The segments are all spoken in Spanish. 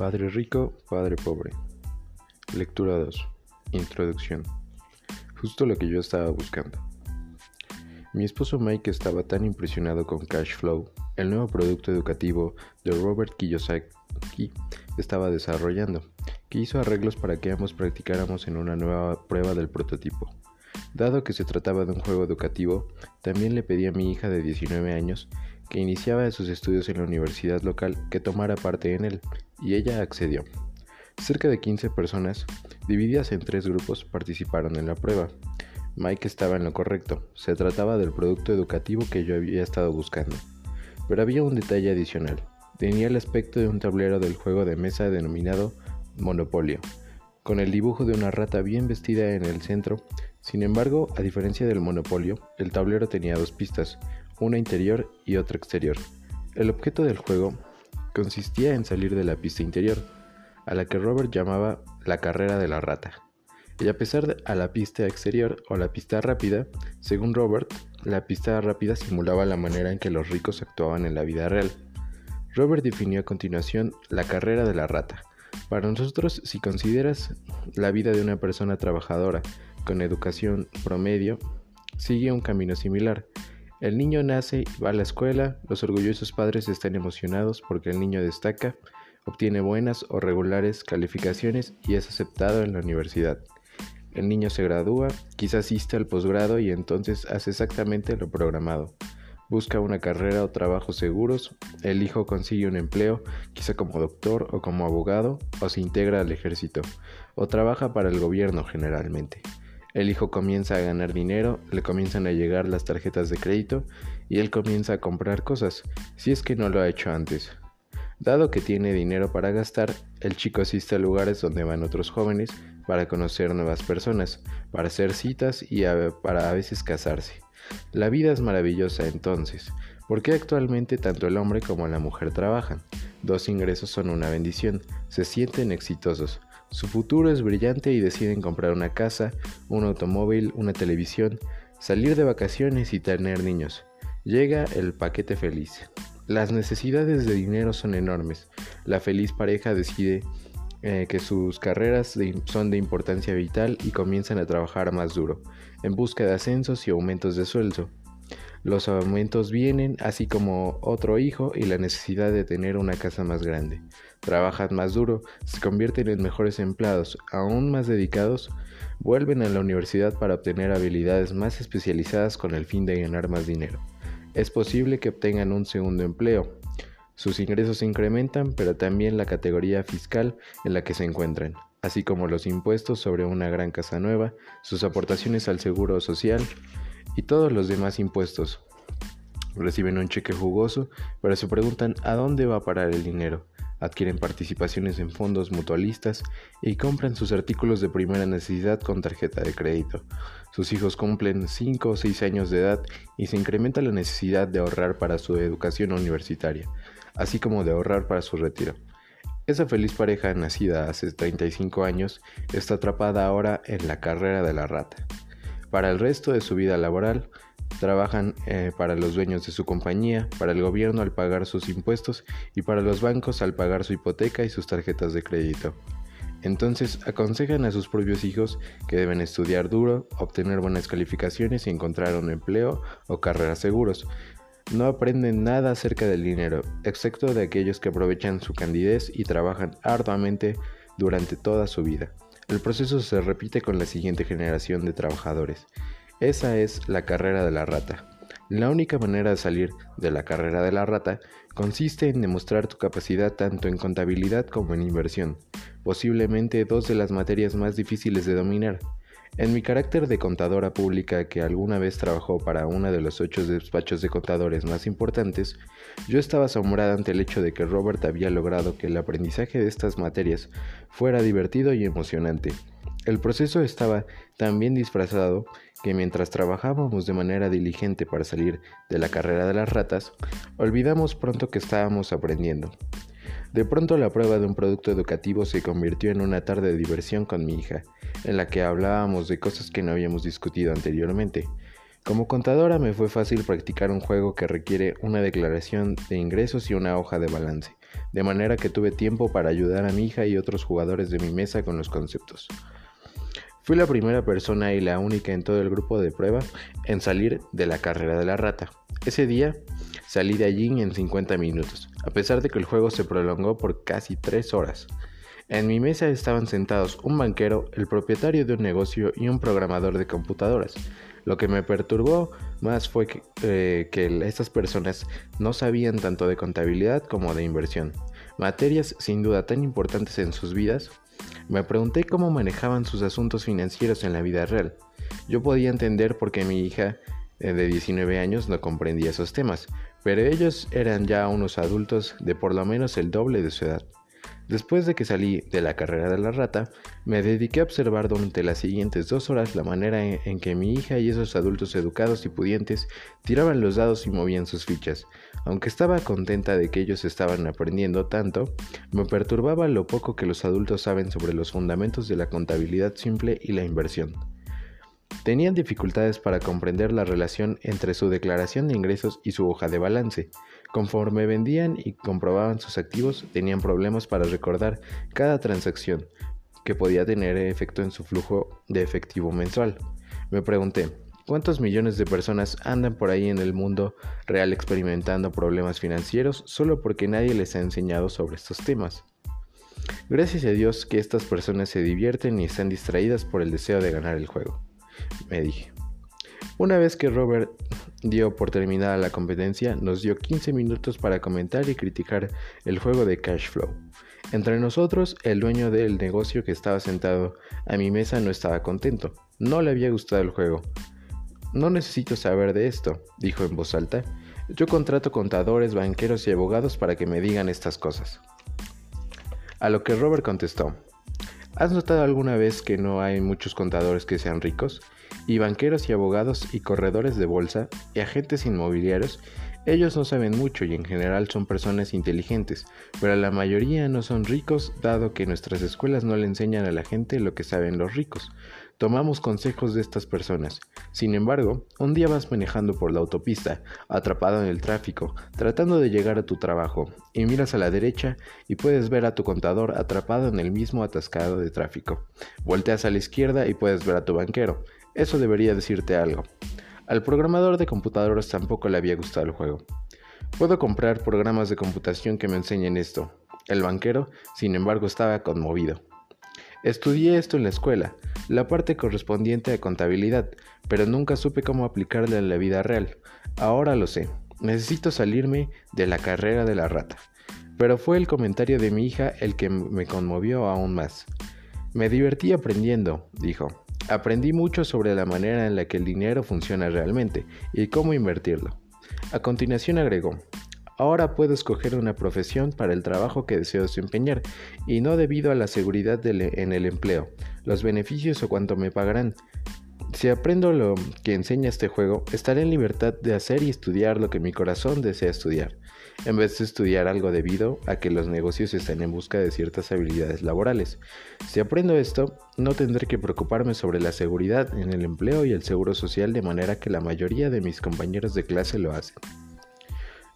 Padre rico, padre pobre. Lectura 2. Introducción. Justo lo que yo estaba buscando. Mi esposo Mike estaba tan impresionado con Cash Flow, el nuevo producto educativo de Robert Kiyosaki estaba desarrollando, que hizo arreglos para que ambos practicáramos en una nueva prueba del prototipo. Dado que se trataba de un juego educativo, también le pedí a mi hija de 19 años que iniciaba sus estudios en la universidad local que tomara parte en él, y ella accedió. Cerca de 15 personas, divididas en tres grupos, participaron en la prueba. Mike estaba en lo correcto, se trataba del producto educativo que yo había estado buscando. Pero había un detalle adicional. Tenía el aspecto de un tablero del juego de mesa denominado Monopolio, con el dibujo de una rata bien vestida en el centro. Sin embargo, a diferencia del Monopolio, el tablero tenía dos pistas, una interior y otra exterior. El objeto del juego consistía en salir de la pista interior, a la que Robert llamaba la carrera de la rata. Y a pesar de a la pista exterior o la pista rápida, según Robert, la pista rápida simulaba la manera en que los ricos actuaban en la vida real. Robert definió a continuación la carrera de la rata. Para nosotros, si consideras la vida de una persona trabajadora con educación promedio, sigue un camino similar. El niño nace y va a la escuela, los orgullosos padres están emocionados porque el niño destaca, obtiene buenas o regulares calificaciones y es aceptado en la universidad. El niño se gradúa, quizás asiste al posgrado y entonces hace exactamente lo programado. Busca una carrera o trabajos seguros, el hijo consigue un empleo, quizá como doctor o como abogado, o se integra al ejército, o trabaja para el gobierno generalmente. El hijo comienza a ganar dinero, le comienzan a llegar las tarjetas de crédito y él comienza a comprar cosas, si es que no lo ha hecho antes. Dado que tiene dinero para gastar, el chico asiste a lugares donde van otros jóvenes para conocer nuevas personas, para hacer citas y para a veces casarse. La vida es maravillosa entonces, porque actualmente tanto el hombre como la mujer trabajan. Dos ingresos son una bendición, se sienten exitosos, su futuro es brillante y deciden comprar una casa, un automóvil, una televisión, salir de vacaciones y tener niños. Llega el paquete feliz. Las necesidades de dinero son enormes. La feliz pareja decide eh, que sus carreras son de importancia vital y comienzan a trabajar más duro, en busca de ascensos y aumentos de sueldo. Los aumentos vienen, así como otro hijo y la necesidad de tener una casa más grande. Trabajan más duro, se convierten en mejores empleados, aún más dedicados, vuelven a la universidad para obtener habilidades más especializadas con el fin de ganar más dinero. Es posible que obtengan un segundo empleo. Sus ingresos se incrementan, pero también la categoría fiscal en la que se encuentran, así como los impuestos sobre una gran casa nueva, sus aportaciones al seguro social, y todos los demás impuestos. Reciben un cheque jugoso, pero se preguntan a dónde va a parar el dinero. Adquieren participaciones en fondos mutualistas y compran sus artículos de primera necesidad con tarjeta de crédito. Sus hijos cumplen 5 o 6 años de edad y se incrementa la necesidad de ahorrar para su educación universitaria, así como de ahorrar para su retiro. Esa feliz pareja nacida hace 35 años está atrapada ahora en la carrera de la rata. Para el resto de su vida laboral, trabajan eh, para los dueños de su compañía, para el gobierno al pagar sus impuestos y para los bancos al pagar su hipoteca y sus tarjetas de crédito. Entonces aconsejan a sus propios hijos que deben estudiar duro, obtener buenas calificaciones y encontrar un empleo o carreras seguros. No aprenden nada acerca del dinero, excepto de aquellos que aprovechan su candidez y trabajan arduamente durante toda su vida. El proceso se repite con la siguiente generación de trabajadores. Esa es la carrera de la rata. La única manera de salir de la carrera de la rata consiste en demostrar tu capacidad tanto en contabilidad como en inversión, posiblemente dos de las materias más difíciles de dominar. En mi carácter de contadora pública que alguna vez trabajó para uno de los ocho despachos de contadores más importantes, yo estaba asombrada ante el hecho de que Robert había logrado que el aprendizaje de estas materias fuera divertido y emocionante. El proceso estaba tan bien disfrazado que mientras trabajábamos de manera diligente para salir de la carrera de las ratas, olvidamos pronto que estábamos aprendiendo. De pronto la prueba de un producto educativo se convirtió en una tarde de diversión con mi hija, en la que hablábamos de cosas que no habíamos discutido anteriormente. Como contadora me fue fácil practicar un juego que requiere una declaración de ingresos y una hoja de balance, de manera que tuve tiempo para ayudar a mi hija y otros jugadores de mi mesa con los conceptos. Fui la primera persona y la única en todo el grupo de prueba en salir de la carrera de la rata. Ese día salí de allí en 50 minutos, a pesar de que el juego se prolongó por casi 3 horas. En mi mesa estaban sentados un banquero, el propietario de un negocio y un programador de computadoras. Lo que me perturbó más fue que, eh, estas personas no sabían tanto de contabilidad como de inversión, materias sin duda tan importantes en sus vidas. Me pregunté cómo manejaban sus asuntos financieros en la vida real. Yo podía entender por qué mi hija de 19 años no comprendía esos temas, pero ellos eran ya unos adultos de por lo menos el doble de su edad. Después de que salí de la carrera de la rata, me dediqué a observar durante las siguientes dos horas la manera en, que mi hija y esos adultos educados y pudientes tiraban los dados y movían sus fichas. Aunque estaba contenta de que ellos estaban aprendiendo tanto, me perturbaba lo poco que los adultos saben sobre los fundamentos de la contabilidad simple y la inversión. Tenían dificultades para comprender la relación entre su declaración de ingresos y su hoja de balance. Conforme vendían y comprobaban sus activos, tenían problemas para recordar cada transacción que podía tener efecto en su flujo de efectivo mensual. Me pregunté, ¿cuántos millones de personas andan por ahí en el mundo real experimentando problemas financieros solo porque nadie les ha enseñado sobre estos temas? Gracias a Dios que estas personas se divierten y están distraídas por el deseo de ganar el juego me dije. Una vez que Robert dio por terminada la competencia, nos dio 15 minutos para comentar y criticar el juego de cash flow. Entre nosotros, el dueño del negocio que estaba sentado a mi mesa no estaba contento. No le había gustado el juego. No necesito saber de esto, dijo en voz alta. Yo contrato contadores, banqueros y abogados para que me digan estas cosas. A lo que Robert contestó, ¿Has notado alguna vez que no hay muchos contadores que sean ricos? Y banqueros y abogados y corredores de bolsa y agentes inmobiliarios, ellos no saben mucho y en general son personas inteligentes, pero la mayoría no son ricos dado que nuestras escuelas no le enseñan a la gente lo que saben los ricos. Tomamos consejos de estas personas. Sin embargo, un día vas manejando por la autopista, atrapado en el tráfico, tratando de llegar a tu trabajo, y miras a la derecha y puedes ver a tu contador atrapado en el mismo atascado de tráfico. Volteas a la izquierda y puedes ver a tu banquero. Eso debería decirte algo. Al programador de computadoras tampoco le había gustado el juego. Puedo comprar programas de computación que me enseñen esto. El banquero, sin embargo, estaba conmovido. Estudié esto en la escuela, la parte correspondiente a contabilidad, pero nunca supe cómo aplicarla en la vida real. Ahora lo sé. Necesito salirme de la carrera de la rata. Pero fue el comentario de mi hija el que me conmovió aún más. Me divertí aprendiendo, dijo. Aprendí mucho sobre la manera en la que el dinero funciona realmente y cómo invertirlo. A continuación agregó, Ahora puedo escoger una profesión para el trabajo que deseo desempeñar y no debido a la seguridad en el empleo, los beneficios o cuánto me pagarán. Si aprendo lo que enseña este juego, estaré en libertad de hacer y estudiar lo que mi corazón desea estudiar, en vez de estudiar algo debido a que los negocios están en busca de ciertas habilidades laborales. Si aprendo esto, no tendré que preocuparme sobre la seguridad en el empleo y el seguro social de manera que la mayoría de mis compañeros de clase lo hacen.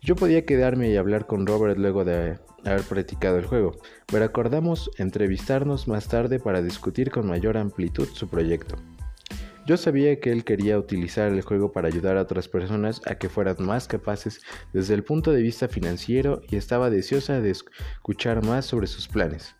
Yo podía quedarme y hablar con Robert luego de haber practicado el juego, pero acordamos entrevistarnos más tarde para discutir con mayor amplitud su proyecto. Yo sabía que él quería utilizar el juego para ayudar a otras personas a que fueran más capaces desde el punto de vista financiero y estaba deseosa de escuchar más sobre sus planes.